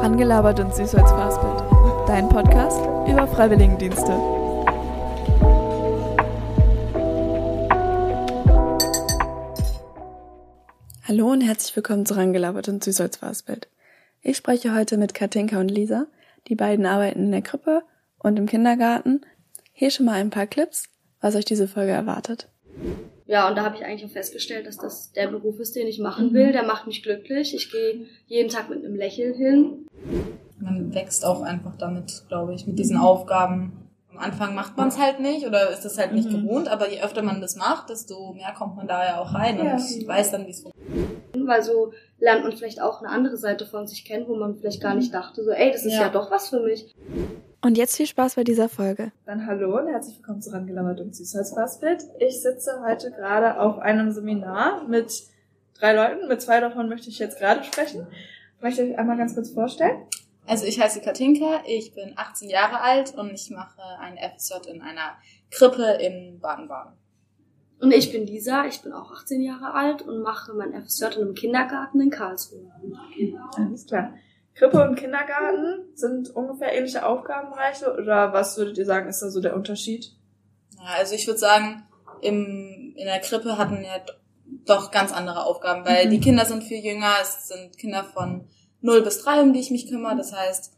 Rangelabert und süß als Fastbild. Dein Podcast über Freiwilligendienste. Hallo und herzlich willkommen zu Rangelabert und süß als Fastbild. Ich spreche heute mit Katinka und Lisa. Die beiden arbeiten in der Krippe und im Kindergarten. Hier schon mal ein paar Clips, was euch diese Folge erwartet. Ja, und da habe ich eigentlich auch festgestellt, dass das der Beruf ist, den ich machen will. Der macht mich glücklich. Ich gehe jeden Tag mit einem Lächeln hin. Man wächst auch einfach damit, glaube ich, mit diesen Aufgaben. Am Anfang macht man es halt nicht oder ist das halt nicht mhm. gewohnt, aber je öfter man das macht, desto mehr kommt man da ja auch rein ja. und weiß dann, wie es funktioniert. Weil so lernt man vielleicht auch eine andere Seite von sich kennen, wo man vielleicht gar nicht dachte, so, ey, das ist ja, ja doch was für mich. Und jetzt viel Spaß bei dieser Folge. Dann hallo und herzlich willkommen zu Rangelabert und Süßholzfassbild. Ich sitze heute gerade auf einem Seminar mit drei Leuten. Mit zwei davon möchte ich jetzt gerade sprechen. Möchte ich euch einmal ganz kurz vorstellen? Also ich heiße Katinka, ich bin 18 Jahre alt und ich mache ein FSJ in einer Krippe in Baden-Baden. Und ich bin Lisa, ich bin auch 18 Jahre alt und mache mein FSJ in einem Kindergarten in Karlsruhe. Alles klar. Krippe und Kindergarten sind ungefähr ähnliche Aufgabenbereiche oder was würdet ihr sagen, ist da so der Unterschied? Ja, also ich würde sagen, im, in der Krippe hatten ja doch ganz andere Aufgaben, weil mhm. die Kinder sind viel jünger, es sind Kinder von 0 bis 3, um die ich mich kümmere. Das heißt,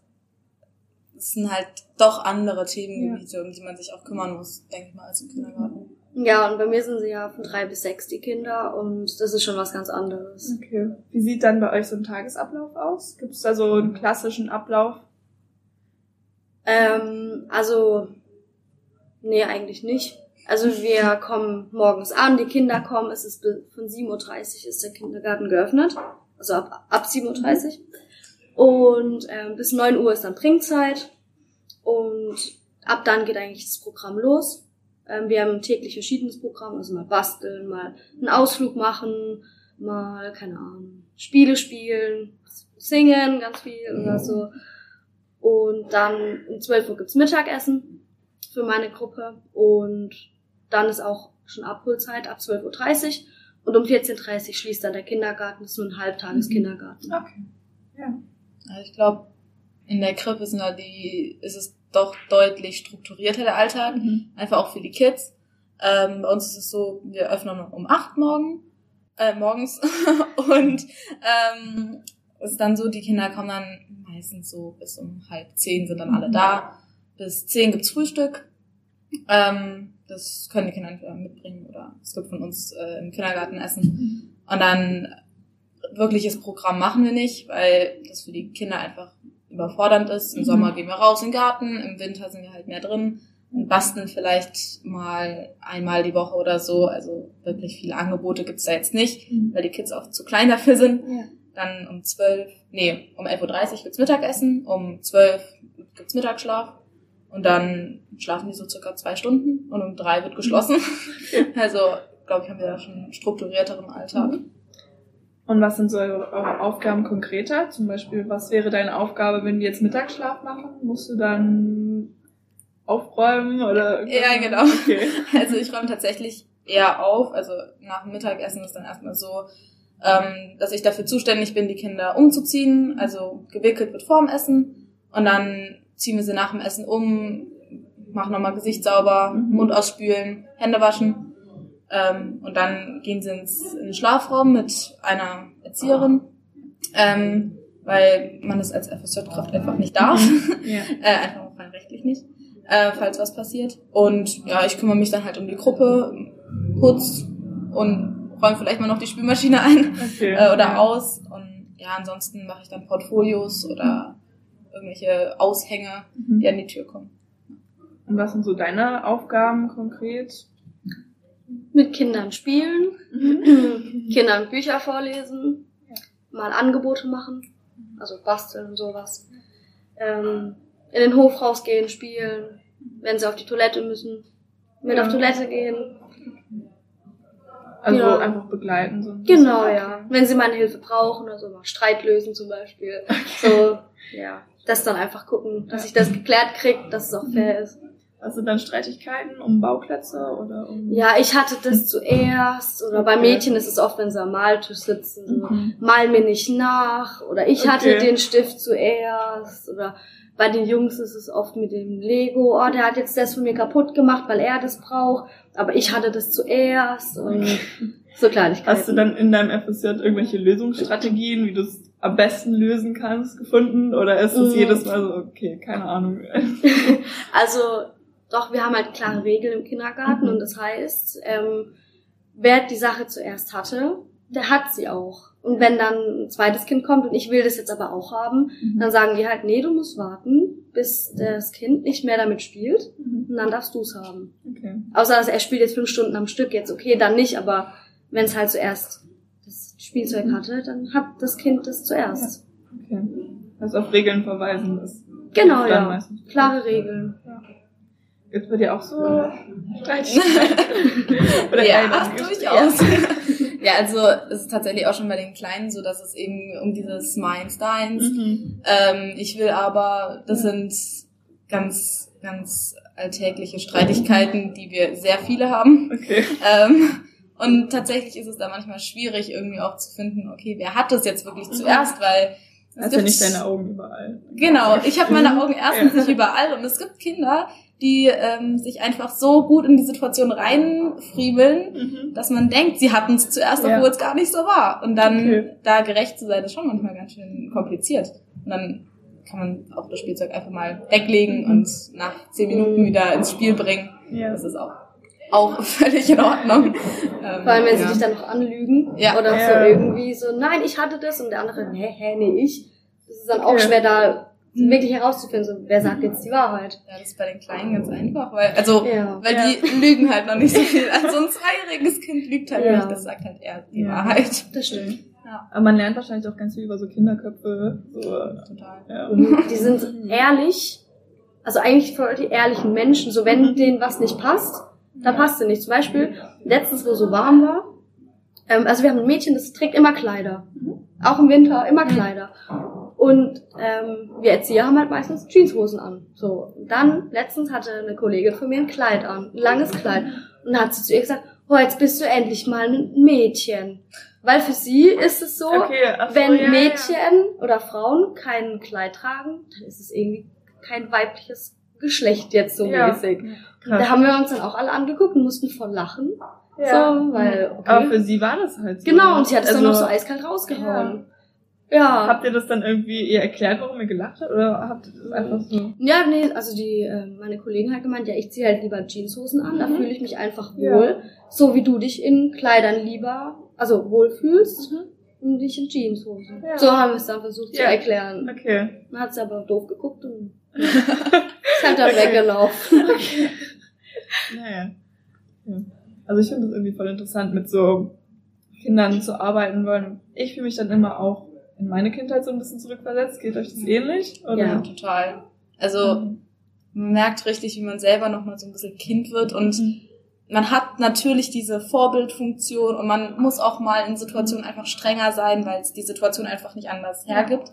es sind halt doch andere Themengebiete, ja. um die man sich auch kümmern muss, denke ich mal, als im Kindergarten. Ja, und bei mir sind sie ja von drei bis sechs die Kinder und das ist schon was ganz anderes. Okay. Wie sieht dann bei euch so ein Tagesablauf aus? Gibt es da so einen klassischen Ablauf? Ähm, also, nee, eigentlich nicht. Also wir kommen morgens an, die Kinder kommen, es ist von 7.30 Uhr ist der Kindergarten geöffnet. Also ab, ab 7.30 Uhr. Und ähm, bis 9 Uhr ist dann Trinkzeit. Und ab dann geht eigentlich das Programm los. Ähm, wir haben täglich verschiedenes Programm, also mal basteln, mal einen Ausflug machen, mal, keine Ahnung, Spiele spielen, singen ganz viel oder so. Und dann um 12 Uhr gibt's Mittagessen für meine Gruppe und dann ist auch schon Abholzeit ab 12.30 Uhr und um 14.30 Uhr schließt dann der Kindergarten, das ist nur ein Halbtageskindergarten. Mhm. Okay. Ja. Also ich glaube, in der Krippe sind da die, ist es doch deutlich strukturierter der Alltag, mhm. einfach auch für die Kids. Ähm, bei uns ist es so, wir öffnen um acht morgen, äh, morgens und ähm, ist dann so, die Kinder kommen dann meistens so bis um halb zehn sind dann alle mhm. da. Bis zehn gibt's Frühstück. Ähm, das können die Kinder entweder mitbringen oder es gibt von uns äh, im Kindergarten Essen. Mhm. Und dann wirkliches Programm machen wir nicht, weil das für die Kinder einfach überfordernd ist. Im mhm. Sommer gehen wir raus in den Garten, im Winter sind wir halt mehr drin und basteln vielleicht mal einmal die Woche oder so. Also wirklich viele Angebote gibt's da jetzt nicht, mhm. weil die Kids auch zu klein dafür sind. Ja. Dann um zwölf, nee, um 11.30 Uhr gibt's Mittagessen, um zwölf gibt's Mittagsschlaf und dann schlafen die so circa zwei Stunden und um drei wird geschlossen. also, glaube ich, haben wir da schon einen strukturierteren Alltag. Mhm. Und was sind so eure Aufgaben konkreter? Zum Beispiel, was wäre deine Aufgabe, wenn die jetzt Mittagsschlaf machen? Musst du dann aufräumen oder? Ja, genau. Okay. Also ich räume tatsächlich eher auf. Also nach dem Mittagessen ist dann erstmal so, ähm, dass ich dafür zuständig bin, die Kinder umzuziehen. Also gewickelt wird vorm Essen und dann ziehen wir sie nach dem Essen um, machen nochmal Gesicht sauber, mhm. Mund ausspülen, Hände waschen ähm, und dann gehen sie ins, in den Schlafraum mit einer Erzieherin, ähm, weil man das als FSJ-Kraft einfach nicht darf. Ja. äh, einfach rein rechtlich nicht, äh, falls was passiert. Und ja, ich kümmere mich dann halt um die Gruppe, putz und räume vielleicht mal noch die Spülmaschine ein okay. äh, oder aus. Und ja, ansonsten mache ich dann Portfolios oder irgendwelche Aushänge, mhm. die an die Tür kommen. Und was sind so deine Aufgaben konkret? Mit Kindern spielen, mhm. Kindern Bücher vorlesen, ja. mal Angebote machen, also basteln und sowas. Ähm, in den Hof rausgehen, spielen, wenn sie auf die Toilette müssen, mit ja. auf Toilette gehen. Also ja. einfach begleiten. So ein genau, ja. Wenn sie meine Hilfe brauchen, also mal Streit lösen zum Beispiel. Okay. So, ja. Das dann einfach gucken, dass ich das geklärt kriege, dass es auch fair ist. Du dann Streitigkeiten um Bauklötze oder um... Ja, ich hatte das zuerst. Oder bei Okay. Mädchen ist es oft, wenn sie am Maltisch sitzen, so, Mhm. mal mir nicht nach. Oder ich hatte Okay. den Stift zuerst. Oder bei den Jungs ist es oft mit dem Lego. Oh, der hat jetzt das von mir kaputt gemacht, weil er das braucht. Aber ich hatte das zuerst. Und so Kleinigkeiten. Hast du dann in deinem FSJ irgendwelche Lösungsstrategien, wie du es am besten lösen kannst, gefunden? Oder ist es Mhm. jedes Mal so, okay, keine Ahnung. Also, doch, wir haben halt klare Regeln im Kindergarten Mhm. und das heißt, ähm, wer die Sache zuerst hatte, der hat sie auch. Und wenn dann ein zweites Kind kommt und ich will das jetzt aber auch haben, dann sagen wir halt, nee, du musst warten, bis das Kind nicht mehr damit spielt Mhm. und dann darfst du es haben. Okay. Außer dass er spielt jetzt fünf Stunden am Stück, jetzt okay, dann nicht, aber wenn es halt zuerst das Spielzeug Mhm. hatte, dann hat das Kind das zuerst. Okay. Also auf Regeln verweisen ist. Genau, ja. Klare Regeln. Gibt's bei dir auch so Streitigkeiten? Oder ja, eher dann- durchaus. Ja. also es ist tatsächlich auch schon bei den Kleinen so, dass es eben um dieses Meins, Deins. Mhm. Ähm, ich will aber, das sind ganz, ganz alltägliche Streitigkeiten, die wir sehr viele haben. Okay. Ähm, und tatsächlich ist es da manchmal schwierig, irgendwie auch zu finden, okay, wer hat das jetzt wirklich zuerst, weil ja gibt- nicht deine Augen überall. Genau, ich habe meine Augen erstens Ja. nicht überall und es gibt Kinder, die ähm, sich einfach so gut in die Situation reinfriemeln, Mhm. dass man denkt, sie hatten es zuerst, Ja. obwohl es gar nicht so war. Und dann Okay. da gerecht zu sein, ist schon manchmal ganz schön kompliziert. Und dann kann man auch das Spielzeug einfach mal weglegen Mhm. und nach zehn Minuten Mhm. wieder ins Spiel bringen. Ja. Das ist auch, auch völlig in Ordnung. Ähm, Vor allem, wenn sie ja. dich dann noch anlügen. Ja. Oder Ja. so irgendwie so, nein, ich hatte das und der andere, nee, hä, nee, ich. Das ist dann auch schwer da Mhm. wirklich herauszufinden, so, wer sagt jetzt die Wahrheit. Ja, das ist bei den Kleinen ganz einfach, weil, also, Ja. weil Ja. die lügen halt noch nicht so viel. Also ein zweijähriges Kind lügt halt Ja. nicht, das sagt halt eher die Ja. Wahrheit. Das stimmt. Aber man lernt wahrscheinlich auch ganz viel über so Kinderköpfe. So, Total. ja. Die sind ehrlich, also eigentlich voll die ehrlichen Menschen. So, wenn Mhm. denen was nicht passt, dann passt es nicht. Zum Beispiel, letztens, wo so warm war, ähm, also wir haben ein Mädchen, das trägt immer Kleider. Auch im Winter, immer Kleider. Und ähm, wir Erzieher haben halt meistens Jeanshosen an. So. Dann, letztens hatte eine Kollegin von mir ein Kleid an, ein langes Kleid. Und dann hat sie zu ihr gesagt, oh, jetzt bist du endlich mal ein Mädchen. Weil für sie ist es so, Okay, ach so, wenn ja, Mädchen oder Frauen kein Kleid tragen, dann ist es irgendwie kein weibliches Geschlecht jetzt so Ja. mäßig. Ja. Da Krass. haben wir uns dann auch alle angeguckt und mussten voll lachen. Ja. So, weil, okay. Aber für sie war das halt so. genau, und sie hat es dann Also, noch so eiskalt rausgehauen. Ja. Habt ihr das dann irgendwie ihr erklärt, warum ihr gelacht habt? Oder habt ihr das einfach so? Ja, nee, also die, äh, meine Kollegen hat gemeint, ja, ich ziehe halt lieber Jeanshosen an, da Mhm. fühle ich mich einfach Ja. wohl. So wie du dich in Kleidern lieber, also wohlfühlst, und dich in Jeanshosen. Mhm. Ja. So haben wir es dann versucht zu Ja. erklären. Okay. Dann hat sie aber doof geguckt und ist halt dann weggelaufen. Naja. Ja. Also ich finde das irgendwie voll interessant, mit so Kindern zu arbeiten wollen. Ich fühle mich dann immer auch in meine Kindheit so ein bisschen zurückversetzt. Geht euch das ähnlich? Oder? Ja, total. Also, Mhm. man merkt richtig, wie man selber nochmal so ein bisschen Kind wird und Mhm. man hat natürlich diese Vorbildfunktion und man muss auch mal in Situationen einfach strenger sein, weil es die Situation einfach nicht anders hergibt.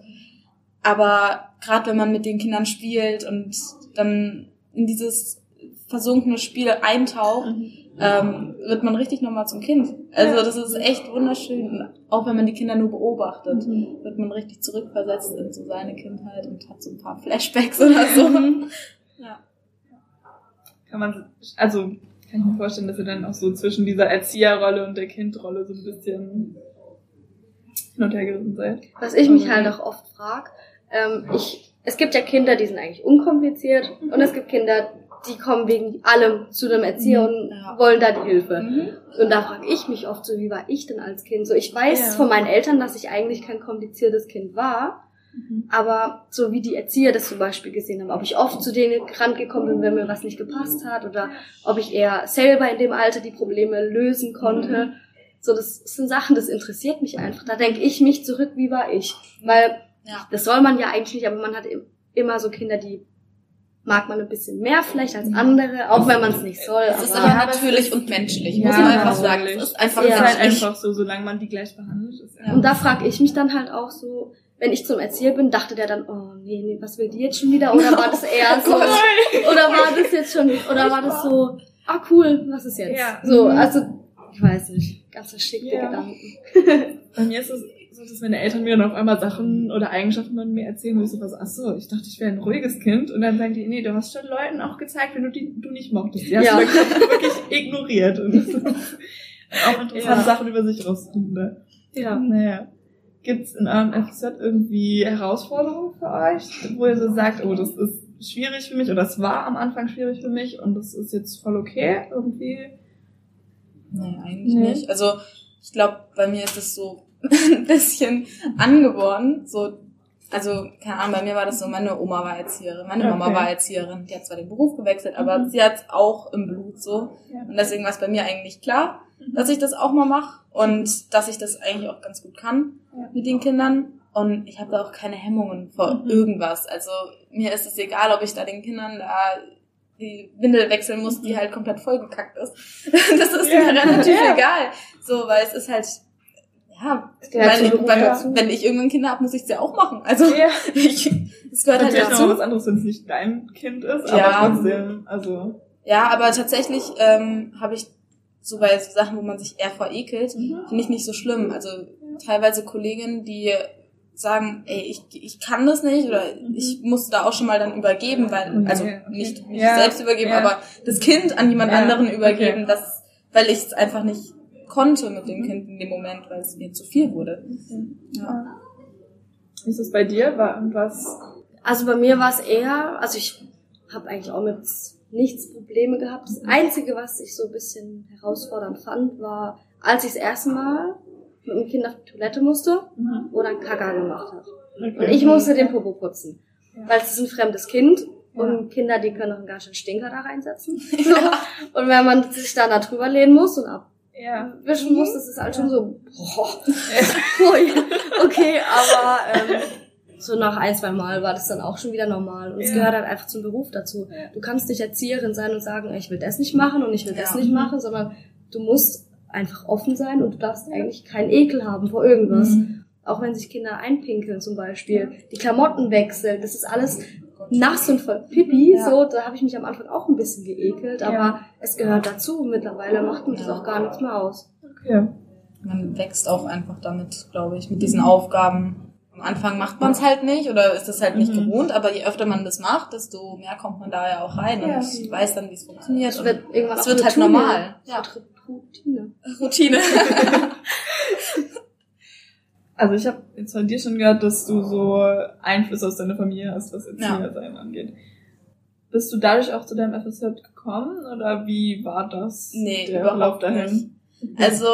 Aber gerade wenn man mit den Kindern spielt und dann in dieses versunkene Spiel eintaucht, Mhm. ähm, wird man richtig nochmal zum Kind. Also das ist echt wunderschön. Und auch wenn man die Kinder nur beobachtet, Mhm. wird man richtig zurückversetzt in so seine Kindheit und hat so ein paar Flashbacks oder so. ja. Kann man, also kann ich mir vorstellen, dass ihr dann auch so zwischen dieser Erzieherrolle und der Kindrolle so ein bisschen hin und her gerissen seid. Was ich mich Mhm. halt auch oft frag, ähm, ich, es gibt ja Kinder, die sind eigentlich unkompliziert Mhm. und es gibt Kinder, die kommen wegen allem zu einem Erzieher Mhm. und Ja. wollen da die Hilfe. Mhm. Und da frage ich mich oft so, wie war ich denn als Kind? So, ich weiß Ja. von meinen Eltern, dass ich eigentlich kein kompliziertes Kind war, aber so wie die Erzieher das zum Beispiel gesehen haben, ob ich oft zu denen rangekommen bin, wenn mir was nicht gepasst hat oder ob ich eher selber in dem Alter die Probleme lösen konnte. So, das sind Sachen, das interessiert mich einfach. Da denke ich mich zurück, wie war ich? Weil Ja. das soll man ja eigentlich nicht, aber man hat im- immer so Kinder, die mag man ein bisschen mehr vielleicht als andere, auch wenn man es nicht soll. Es ist aber- natürlich und menschlich, Ja, muss man einfach natürlich. sagen. Es ist einfach Ja. Halt einfach so, solange man die gleich behandelt, ist ja. Und da frage ich mich dann halt auch so, wenn ich zum Erzieher bin, dachte der dann, oh nee, nee, was will die jetzt schon wieder? Oder war das eher so, Nein. oder war das jetzt schon, oder war das so, ah cool, was ist jetzt? Ja. So, also, ich weiß nicht, ganz verschickte Ja. Gedanken. Bei mir ist es so, dass meine Eltern mir dann auf einmal Sachen oder Eigenschaften von mir erzählen, wo ich so was, ach so, ich dachte, ich wäre ein ruhiges Kind. Und dann sagen die, nee, du hast schon Leuten auch gezeigt, wenn du die du nicht mochtest. Die hast Ja. du wirklich, ignoriert. Und das ist auch interessante Ja. Sachen über sich rausfinden. Ne? Ja. Naja. Gibt's in eurem FZ irgendwie Herausforderungen für euch, wo ihr so sagt, oh, das ist schwierig für mich oder es war am Anfang schwierig für mich und das ist jetzt voll okay irgendwie? Nee, eigentlich Nee. nicht. Also ich glaube, bei mir ist es so ein bisschen angeboren. So, also, keine Ahnung, bei mir war das so, meine Oma war Erzieherin, meine Mama Okay. war Erzieherin. Die hat zwar den Beruf gewechselt, aber Mhm. sie hat auch im Blut so. Ja. Und deswegen war es bei mir eigentlich klar, dass ich das auch mal mache und dass ich das eigentlich auch ganz gut kann Ja. mit den Kindern. Und ich habe da auch keine Hemmungen vor Mhm. irgendwas. Also mir ist es egal, ob ich da den Kindern da die Windel wechseln muss, die halt komplett vollgekackt ist. Das ist Ja. mir relativ Ja. egal. So, weil es ist halt, ja, weil, Beruf weil, dazu. wenn ich irgendwann Kinder habe, muss ich es ja auch machen. Also Ja. ich, es gehört halt Natürlich noch dazu. was anderes, wenn es nicht dein Kind ist, Ja. aber trotzdem, also. Ja, aber tatsächlich ähm, habe ich so bei so Sachen, wo man sich eher vor ekelt, Mhm. finde ich nicht so schlimm. Also teilweise Kolleginnen, die sagen, ey, ich, ich kann das nicht oder Mhm. ich musste da auch schon mal dann übergeben, weil, je, also okay. nicht, nicht Ja, selbst übergeben, ja. aber das Kind an jemand Ja, anderen übergeben, okay. das, weil ich es einfach nicht konnte mit dem Kind in dem Moment, weil es mir zu viel wurde. Ja. Wie ist es bei dir? War irgendwas? Also bei mir war es eher, also ich habe eigentlich auch mit nichts Probleme gehabt. Das Einzige, was ich so ein bisschen herausfordernd fand, war, als ich das erste Mal mit dem Kind auf die Toilette musste Mhm. oder ein Kaka gemacht hat. Okay. Und ich musste den Popo putzen. Ja. Weil es ist ein fremdes Kind Ja. und Kinder, die können auch einen ganz schönen Stinker da reinsetzen. So. Und wenn man sich dann da drüber lehnen muss und Ja. abwischen muss, das ist halt schon so, boah, okay, aber ähm, so nach ein, zwei Mal war das dann auch schon wieder normal. Und es Ja. gehört halt einfach zum Beruf dazu. Ja. Du kannst nicht Erzieherin sein und sagen, ich will das nicht machen und ich will das Ja. nicht machen, sondern du musst einfach offen sein und du darfst eigentlich keinen Ekel haben vor irgendwas. Mhm. Auch wenn sich Kinder einpinkeln zum Beispiel, die Klamotten wechseln, das ist alles nass und voll Pipi, Ja. so, da habe ich mich am Anfang auch ein bisschen geekelt, aber Ja. es gehört dazu. Mittlerweile macht mir das Ja. auch gar nichts mehr aus. Okay. Man wächst auch einfach damit, glaube ich, mit diesen Aufgaben. Am Anfang macht man es halt nicht oder ist es halt nicht Mhm. gewohnt, aber je öfter man das macht, desto mehr kommt man da ja auch rein und weiß dann, wie es funktioniert. Es Und wird irgendwann es wird halt normal. Ja. Routine. Routine. Also ich habe jetzt von dir schon gehört, dass du so Einfluss aus deiner Familie hast, was Erziehersein angeht. Bist du dadurch auch zu deinem FSJ gekommen oder wie war das? Nee, der überhaupt Verlauf nicht. Also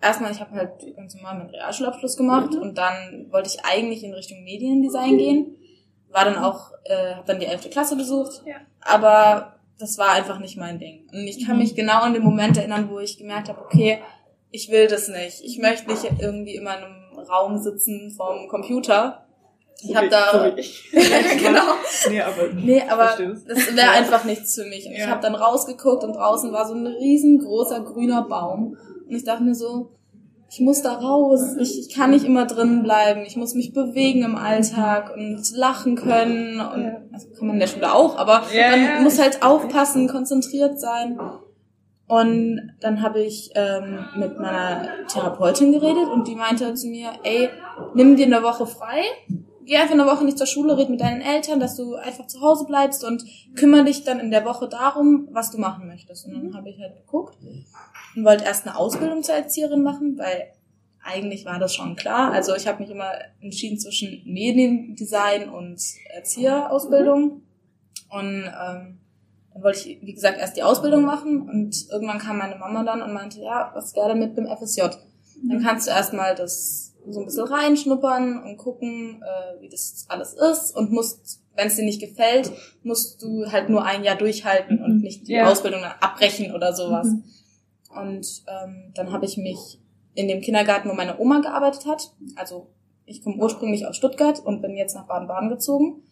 erstmal, ich habe halt ganz normal meinen Realschulabschluss gemacht Mhm. und dann wollte ich eigentlich in Richtung Mediendesign gehen. War dann auch, äh, habe dann die 11. Klasse besucht, Ja. aber das war einfach nicht mein Ding. Und ich kann Mhm. mich genau an den Moment erinnern, wo ich gemerkt habe, okay, ich will das nicht. Ich möchte nicht irgendwie in einem Raum sitzen vorm Computer. Ich habe da genau. Nee, aber Nee, aber das. wäre einfach nichts für mich. Und ich Ja. habe dann rausgeguckt und draußen war so ein riesengroßer grüner Baum. Und ich dachte mir so, ich muss da raus. Ich, ich kann nicht immer drinnen bleiben. Ich muss mich bewegen im Alltag und lachen können. Und Ja. also kann man in der Schule auch, aber Ja, man ja, muss halt aufpassen, konzentriert sein. Und dann habe ich ähm, mit meiner Therapeutin geredet und die meinte zu mir, ey, nimm dir eine Woche frei, geh einfach eine Woche nicht zur Schule, red mit deinen Eltern, dass du einfach zu Hause bleibst und kümmere dich dann in der Woche darum, was du machen möchtest. Und dann habe ich halt geguckt und wollte erst eine Ausbildung zur Erzieherin machen, weil eigentlich war das schon klar. Also ich habe mich immer entschieden zwischen Mediendesign und Erzieherausbildung. Und ähm, dann wollte ich, wie gesagt, erst die Ausbildung machen und irgendwann kam meine Mama dann und meinte, ja, was wäre denn mit dem FSJ? Dann kannst du erstmal das so ein bisschen reinschnuppern und gucken, äh, wie das alles ist und musst, wenn es dir nicht gefällt, musst du halt nur ein Jahr durchhalten und nicht die Ja. Ausbildung abbrechen oder sowas. Mhm. Und ähm, dann habe ich mich in dem Kindergarten, wo meine Oma gearbeitet hat, also ich komme ursprünglich aus Stuttgart und bin jetzt nach Baden-Baden gezogen.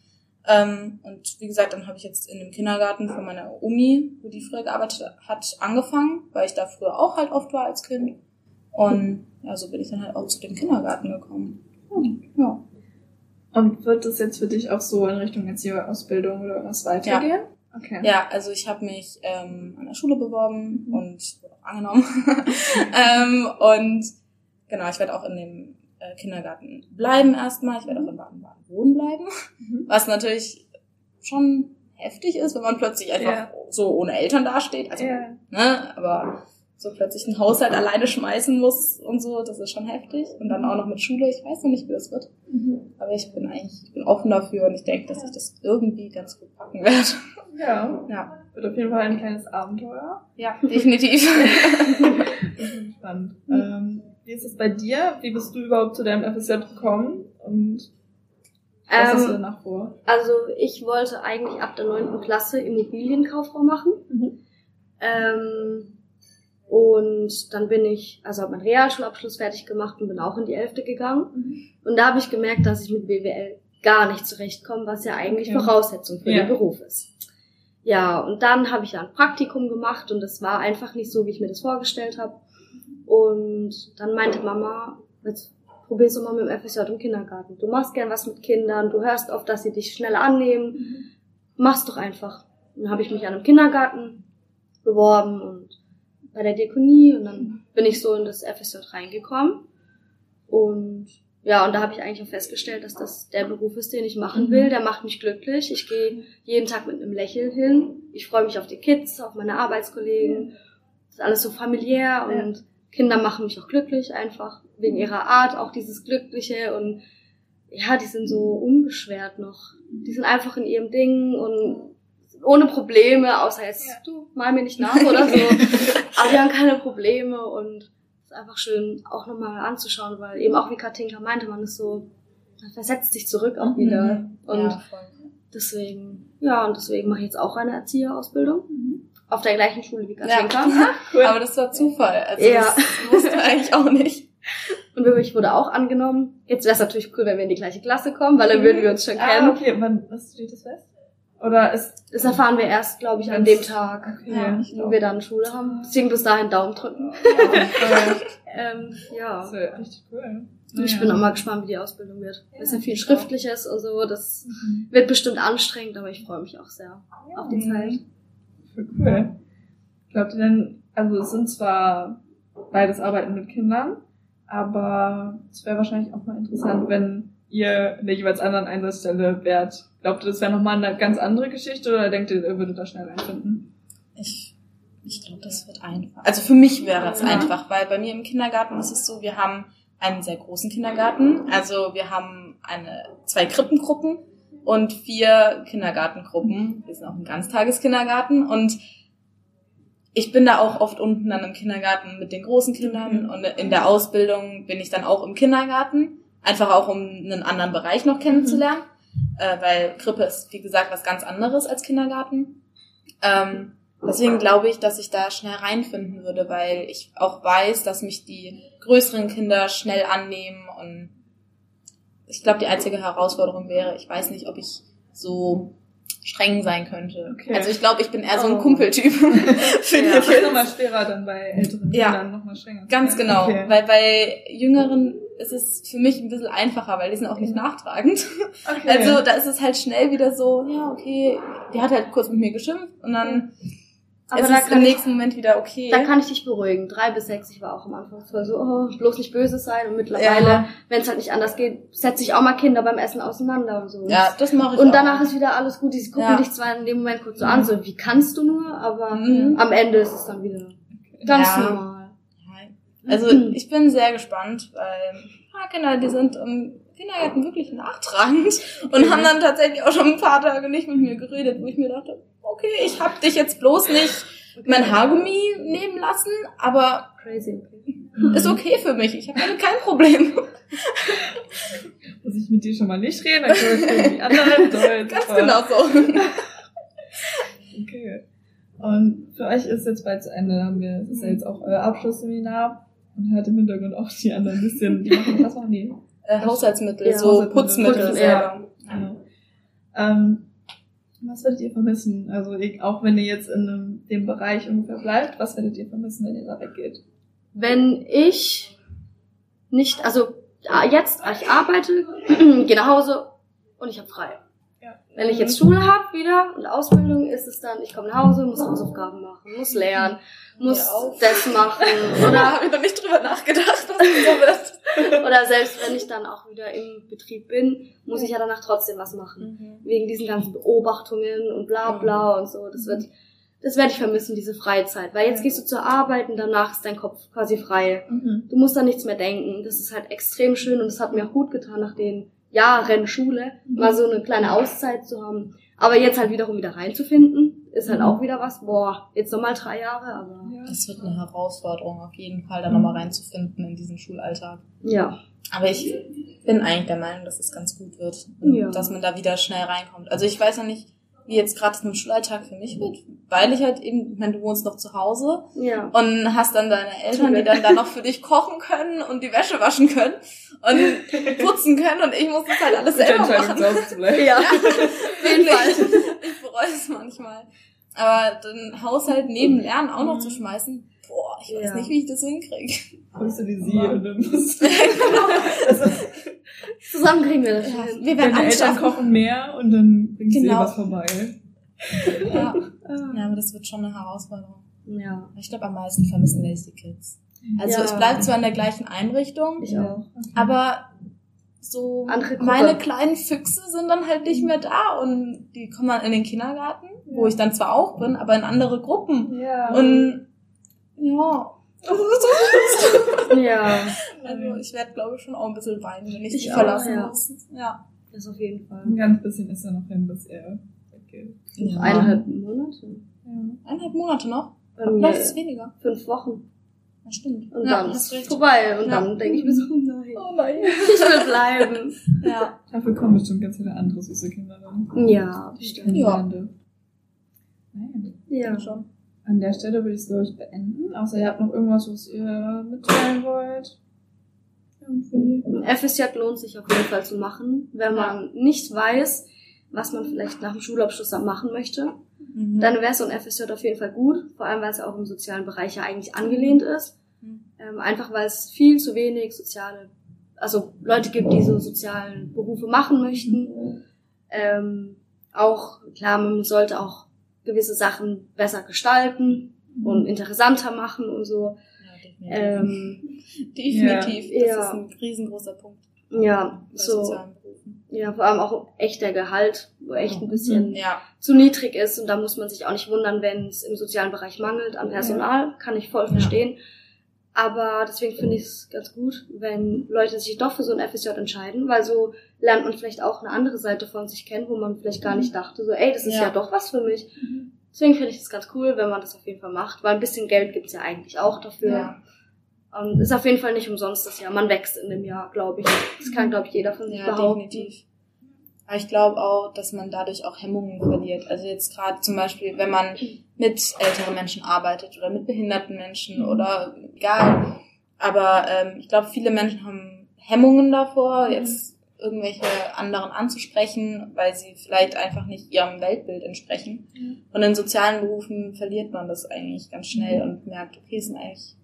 Ähm, und wie gesagt, dann habe ich jetzt in dem Kindergarten von meiner Omi, wo die früher gearbeitet hat, angefangen, weil ich da früher auch halt oft war als Kind. Und ja, so bin ich dann halt auch zu dem Kindergarten gekommen. Ja. Und wird das jetzt für dich auch so in Richtung Erzieherausbildung oder was weitergehen? Okay. Ja, also ich habe mich ähm, an der Schule beworben mhm. und wurde auch angenommen. ähm, und genau, ich werde auch in dem äh, Kindergarten bleiben erstmal. Ich werde auch in Baden-Baden wohnen bleiben. Mhm. Was natürlich schon heftig ist, wenn man plötzlich einfach ja. so ohne Eltern dasteht. Also, ja. ne, aber so plötzlich einen Haushalt alleine schmeißen muss und so, das ist schon heftig. Und dann auch noch mit Schule, ich weiß noch nicht, wie das wird. Mhm. Aber ich bin eigentlich, ich bin offen dafür und ich denke, dass ich das irgendwie ganz gut packen werde. Ja. ja. Wird auf jeden Fall ein kleines Abenteuer. Ja, definitiv. spannend. Mhm. Ähm, wie ist es bei dir? Wie bist du überhaupt zu deinem FSJ gekommen? Und was ähm, hast du danach vor? Also ich wollte eigentlich ab der neunten Klasse Immobilienkauffrau machen. Mhm. Ähm, und dann bin ich, also habe meinen Realschulabschluss fertig gemacht und bin auch in die Elfte gegangen. Mhm. Und da habe ich gemerkt, dass ich mit BWL gar nicht zurechtkomme, was ja eigentlich okay. Voraussetzung für ja. den Beruf ist. Ja, und dann habe ich ein Praktikum gemacht und es war einfach nicht so, wie ich mir das vorgestellt habe. Und dann meinte Mama, jetzt probier's doch mal mit dem FSJ im Kindergarten. Du machst gern was mit Kindern, du hörst oft, dass sie dich schnell annehmen. Mhm. Mach's doch einfach. dann habe ich mich an einem Kindergarten beworben und bei der Diakonie und dann bin ich so in das FSJ reingekommen. Und ja, und da habe ich eigentlich auch festgestellt, dass das der Beruf ist, den ich machen mhm. will. Der macht mich glücklich. Ich gehe jeden Tag mit einem Lächeln hin. Ich freue mich auf die Kids, auf meine Arbeitskollegen. Das ist alles so familiär und Kinder machen mich auch glücklich einfach wegen ihrer Art, auch dieses Glückliche und ja, die sind so unbeschwert noch. Die sind einfach in ihrem Ding und ohne Probleme, außer jetzt, ja. du, mal mir nicht nach oder so. Aber die haben keine Probleme und es ist einfach schön, auch nochmal anzuschauen, weil eben auch wie Katinka meinte, man ist so, man versetzt sich zurück auch wieder. Mhm. Und ja, deswegen, ja, und deswegen mache ich jetzt auch eine Erzieherausbildung. Mhm. Auf der gleichen Schule wie Katinka. Ja. cool. Aber das war Zufall. Also ja. das wusste eigentlich auch nicht. Und ich wurde auch angenommen. Jetzt wäre es natürlich cool, wenn wir in die gleiche Klasse kommen, weil dann würden wir uns schon ah, kennen. Okay, wann, was steht das fest? Oder ist das erfahren wir erst, glaube ich, an dem Tag, ja, wo wir dann Schule haben. Deswegen bis dahin Daumen drücken. ähm, ja. Das ist richtig cool. Naja. Ich bin auch mal gespannt, wie die Ausbildung wird. Ja, ist ja viel Schriftliches und so. Das mhm. wird bestimmt anstrengend, aber ich freue mich auch sehr ja. auf die Zeit. Cool. Glaubt ihr denn, also es sind zwar beides Arbeiten mit Kindern, aber es wäre wahrscheinlich auch mal interessant, wenn ihr in der jeweils anderen Einsatzstelle wärt. Glaubt ihr, das wäre nochmal eine ganz andere Geschichte oder denkt ihr, ihr würdet da schnell reinfinden? Ich, ich glaube, das wird einfach. Also für mich wäre es ja. einfach, weil bei mir im Kindergarten ist es so, wir haben einen sehr großen Kindergarten. Also wir haben eine, zwei Krippengruppen und vier Kindergartengruppen. Wir sind auch ein Ganztageskindergarten und ich bin da auch oft unten dann im Kindergarten mit den großen Kindern mhm. und in der Ausbildung bin ich dann auch im Kindergarten. Einfach auch, um einen anderen Bereich noch kennenzulernen. Mhm. Äh, weil Krippe ist, wie gesagt, was ganz anderes als Kindergarten. Ähm, deswegen glaube ich, dass ich da schnell reinfinden würde, weil ich auch weiß, dass mich die größeren Kinder schnell annehmen und ich glaube, die einzige Herausforderung wäre, ich weiß nicht, ob ich so streng sein könnte. Okay. Also ich glaube, ich bin eher so ein oh. Kumpeltyp. Für ja, das ist nochmal schwerer dann bei älteren ja, Kindern nochmal strenger. Ganz genau, okay. weil bei jüngeren ist es für mich ein bisschen einfacher, weil die sind auch nicht nachtragend. Okay. Also da ist es halt schnell wieder so, ja, okay, die hat halt kurz mit mir geschimpft und dann aber es ist im nächsten ich, Moment wieder okay. Da kann ich dich beruhigen. Drei bis sechs, ich war auch am Anfang so, oh, bloß nicht böse sein. Und mittlerweile, ja. wenn es halt nicht anders geht, setze ich auch mal Kinder beim Essen auseinander und so. Ja, das mache ich Und auch. danach ist wieder alles gut. Die gucken ja. dich zwar in dem Moment kurz so mhm. an, so wie kannst du nur, aber mhm. am Ende ist es dann wieder ganz ja. normal. Also mhm. ich bin sehr gespannt, weil ah, Kinder, die sind im Kindergarten wirklich nachtragend und haben dann tatsächlich auch schon ein paar Tage nicht mit mir geredet, wo ich mir dachte, okay, ich hab dich jetzt bloß nicht mein Haargummi nehmen lassen, aber Crazy, ist okay für mich. Ich habe damit kein Problem. Muss ich mit dir schon mal nicht reden, dann kann ich die anderen Deutsch. Ganz genau so. okay. Und für euch ist jetzt bald zu Ende, haben wir, das ist ja jetzt auch euer Abschlussseminar und hört im Hintergrund auch die anderen ein bisschen, die machen, was machen die? Äh, Haushaltsmittel, ja, so Haushaltsmittel. Putzmittel. Putzen, ja. ja. Genau. Ähm, was werdet ihr vermissen? Also auch wenn ihr jetzt in einem, dem Bereich ungefähr bleibt, was werdet ihr vermissen, wenn ihr da weggeht? Wenn ich nicht, also jetzt, ich arbeite, gehe nach Hause, und ich habe frei. Ja. Wenn ich jetzt Schule habe wieder und Ausbildung, ist es dann, ich komme nach Hause, muss Hausaufgaben machen, muss lernen, muss auf. das machen. Oder Oder, habe ich noch nicht drüber nachgedacht, was das so wird. oder selbst wenn ich dann auch wieder im Betrieb bin, muss ich ja danach trotzdem was machen. Wegen diesen ganzen Beobachtungen und bla bla und so. Das wird, das werde ich vermissen, diese Freizeit. Weil jetzt gehst du zur Arbeit und danach ist dein Kopf quasi frei. Mhm. Du musst da nichts mehr denken. Das ist halt extrem schön und es hat mir auch gut getan, nach den Jahren Schule mal so eine kleine Auszeit zu haben. Aber jetzt halt wiederum wieder reinzufinden, ist halt Mhm. auch wieder was. Boah, jetzt nochmal drei Jahre, aber Ja. Das wird eine Herausforderung, auf jeden Fall, da nochmal reinzufinden in diesen Schulalltag. ja. Aber ich bin eigentlich der Meinung, dass es ganz gut wird. Und Ja. Dass man da wieder schnell reinkommt. Also ich weiß noch nicht, wie jetzt gerade das mit dem Schulalltag für mich wird, weil ich halt eben, ich meine, du wohnst noch zu Hause Ja. und hast dann deine Eltern, die dann da noch für dich kochen können und die Wäsche waschen können und putzen können und ich muss das halt alles Gute selber machen. Ja. Auf jeden Fall. Ich bereue es manchmal. Aber den Haushalt neben Lernen auch noch zu schmeißen, boah, ich weiß Ja. nicht, wie ich das hinkriege. Holst du die sie und dann musst Zusammen kriegen wir das Ja, hin. wir werden deine Eltern kochen mehr und dann bringt sie Genau. was vorbei. Ja. ja, aber das wird schon eine Herausforderung. Ja. Ich glaube, am meisten vermissen wir die Kids. Also Ja. es bleibt zwar in der gleichen Einrichtung, Ich auch. aber so meine kleinen Füchse sind dann halt nicht mehr da und die kommen dann in den Kindergarten, wo ich dann zwar auch bin, aber in andere Gruppen. Ja. Und ja, Ja. also ich werde glaube ich schon auch ein bisschen weinen, wenn ich, Ich die auch, verlassen ja. muss. Ja. Das auf jeden Fall. ein ganz bisschen ist er noch hin, bis er weggeht. ja. Eineinhalb Monate. Ja. Eineinhalb Monate noch? Bei mir ist es weniger. fünf Wochen. Das stimmt. Und ja, dann ist recht. vorbei. Und Ja. dann denke ich mir so, oh nein. Oh nein. Ich will bleiben. Ja. Dafür kommen bestimmt ganz viele andere süße Kinder dann. Ja, bestimmt. Ja. Nein. Ja. schon. An der Stelle würde ich es, glaube ich, beenden. Außer ihr habt noch irgendwas, was ihr mitteilen wollt. Irgendwie. Ein FSJ lohnt sich auf jeden Fall zu machen, wenn man nicht weiß, was man vielleicht nach dem Schulabschluss dann machen möchte. Mhm. Dann wäre so ein FSJ auf jeden Fall gut, vor allem weil es auch im sozialen Bereich ja eigentlich angelehnt ist. Mhm. Ähm, einfach weil es viel zu wenig soziale, also Leute gibt, die so sozialen Berufe machen möchten. Ähm, auch, klar, man sollte auch gewisse Sachen besser gestalten und interessanter machen und so. Ja, definitiv. Ähm, definitiv. Ja. Das Ja. ist ein riesengroßer Punkt ja, so, ja, vor allem auch echt der Gehalt, wo echt ein bisschen Ja. zu niedrig ist und da muss man sich auch nicht wundern, wenn es im sozialen Bereich mangelt an Personal, kann ich voll verstehen. Aber deswegen finde ich es ganz gut, wenn Leute sich doch für so ein FSJ entscheiden, weil so lernt man vielleicht auch eine andere Seite von sich kennen, wo man vielleicht gar nicht dachte, so, ey, das ist ja, Ja. doch was für mich. Deswegen finde ich das ganz cool, wenn man das auf jeden Fall macht, weil ein bisschen Geld gibt's ja eigentlich auch dafür. Ja. Und ist auf jeden Fall nicht umsonst das Jahr. Man wächst in dem Jahr, glaube ich. Das kann, glaube ich, jeder von sich Ja, behaupten. definitiv. Aber ich glaube auch, dass man dadurch auch Hemmungen verliert. Also jetzt gerade zum Beispiel, wenn man mit älteren Menschen arbeitet oder mit behinderten Menschen oder egal. Aber ähm, ich glaube, viele Menschen haben Hemmungen davor, jetzt irgendwelche anderen anzusprechen, weil sie vielleicht einfach nicht ihrem Weltbild entsprechen. Und in sozialen Berufen verliert man das eigentlich ganz schnell und merkt, okay, es sind eigentlich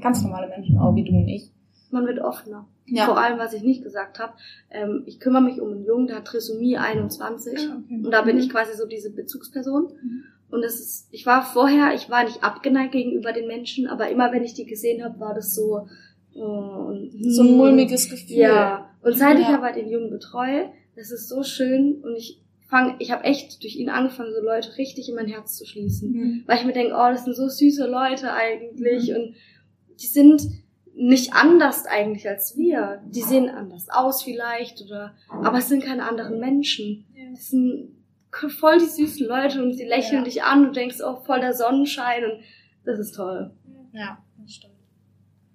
ganz normale Menschen, auch wie du und ich. Man wird offener. Ja. Vor allem, was ich nicht gesagt habe, ähm, ich kümmere mich um einen Jungen, der hat Trisomie 21 Ah, okay. und da bin ich quasi so diese Bezugsperson. Mhm. Und es ist, ich war vorher, ich war nicht abgeneigt gegenüber den Menschen, aber immer wenn ich die gesehen habe, war das so und, So ein mulmiges Gefühl. Ja. Und seit ich Ja. aber den Jungen betreue, das ist so schön und ich fange, ich habe echt durch ihn angefangen, so Leute richtig in mein Herz zu schließen Mhm. weil ich mir denke, oh, das sind so süße Leute eigentlich und die sind nicht anders eigentlich als wir. Die sehen anders aus vielleicht oder, aber es sind keine anderen Menschen. Das sind voll die süßen Leute und sie lächeln Ja. dich an und denkst, oh, voll der Sonnenschein und das ist toll. Ja, das stimmt.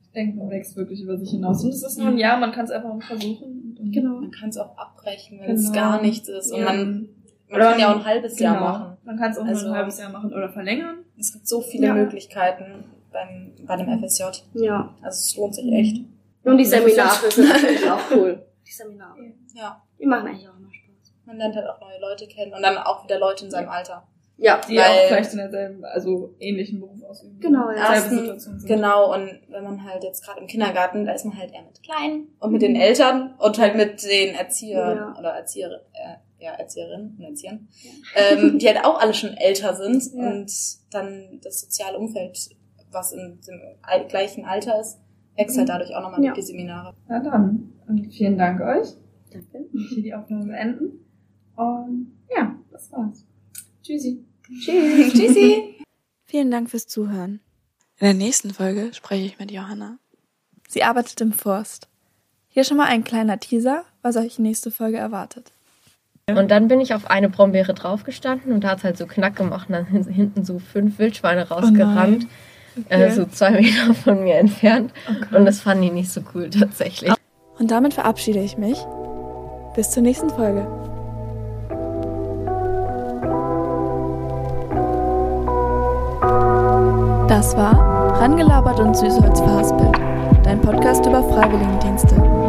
Ich denke, man wächst wirklich über sich hinaus. Und es ist nur ein Jahr, man kann es einfach mal versuchen. Und Genau. Man kann es auch abbrechen, wenn es Genau. gar nichts ist. Und Ja. man, man Oder kann ja auch ein halbes Genau. Jahr machen. Man kann es auch Also- nur ein halbes Jahr machen oder verlängern. Es gibt so viele Ja. Möglichkeiten beim, bei dem FSJ. Ja. Also es lohnt sich echt. Und die Seminare sind natürlich auch cool. Die Seminare. Ja. Die machen eigentlich auch immer Spaß. Man lernt halt auch neue Leute kennen und dann auch wieder Leute in seinem Alter. Ja, Die Weil- auch vielleicht in derselben, also ähnlichen Beruf ausüben. Genau, ja. Ersten-. Genau, und wenn man halt jetzt gerade im Kindergarten, da ist man halt eher mit Kleinen und mit den Eltern und halt mit den Erziehern Ja. oder Erzieher, äh, ja, Erzieherinnen und Erziehern, ähm, die halt auch alle schon älter sind Ja. und dann das soziale Umfeld, was in dem al- gleichen Alter ist, wächst halt dadurch auch nochmal Ja. durch die Seminare. Na dann, und vielen Dank euch. Danke. Ich will die Aufnahme beenden. Und ja, das war's. Tschüssi. Tschüss. Tschüssi. Vielen Dank fürs Zuhören. In der nächsten Folge spreche ich mit Johanna. Sie arbeitet im Forst. Hier schon mal ein kleiner Teaser, was euch nächste Folge erwartet. Und dann bin ich auf eine Brombeere draufgestanden und da hat halt so Knack gemacht und dann sind hinten so fünf Wildschweine rausgerannt, äh, so zwei Meter von mir entfernt. Und das fanden die nicht so cool tatsächlich. Und damit verabschiede ich mich. Bis zur nächsten Folge. Das war Rangelabert und Süßholz verhaspelt, dein Podcast über Freiwilligendienste.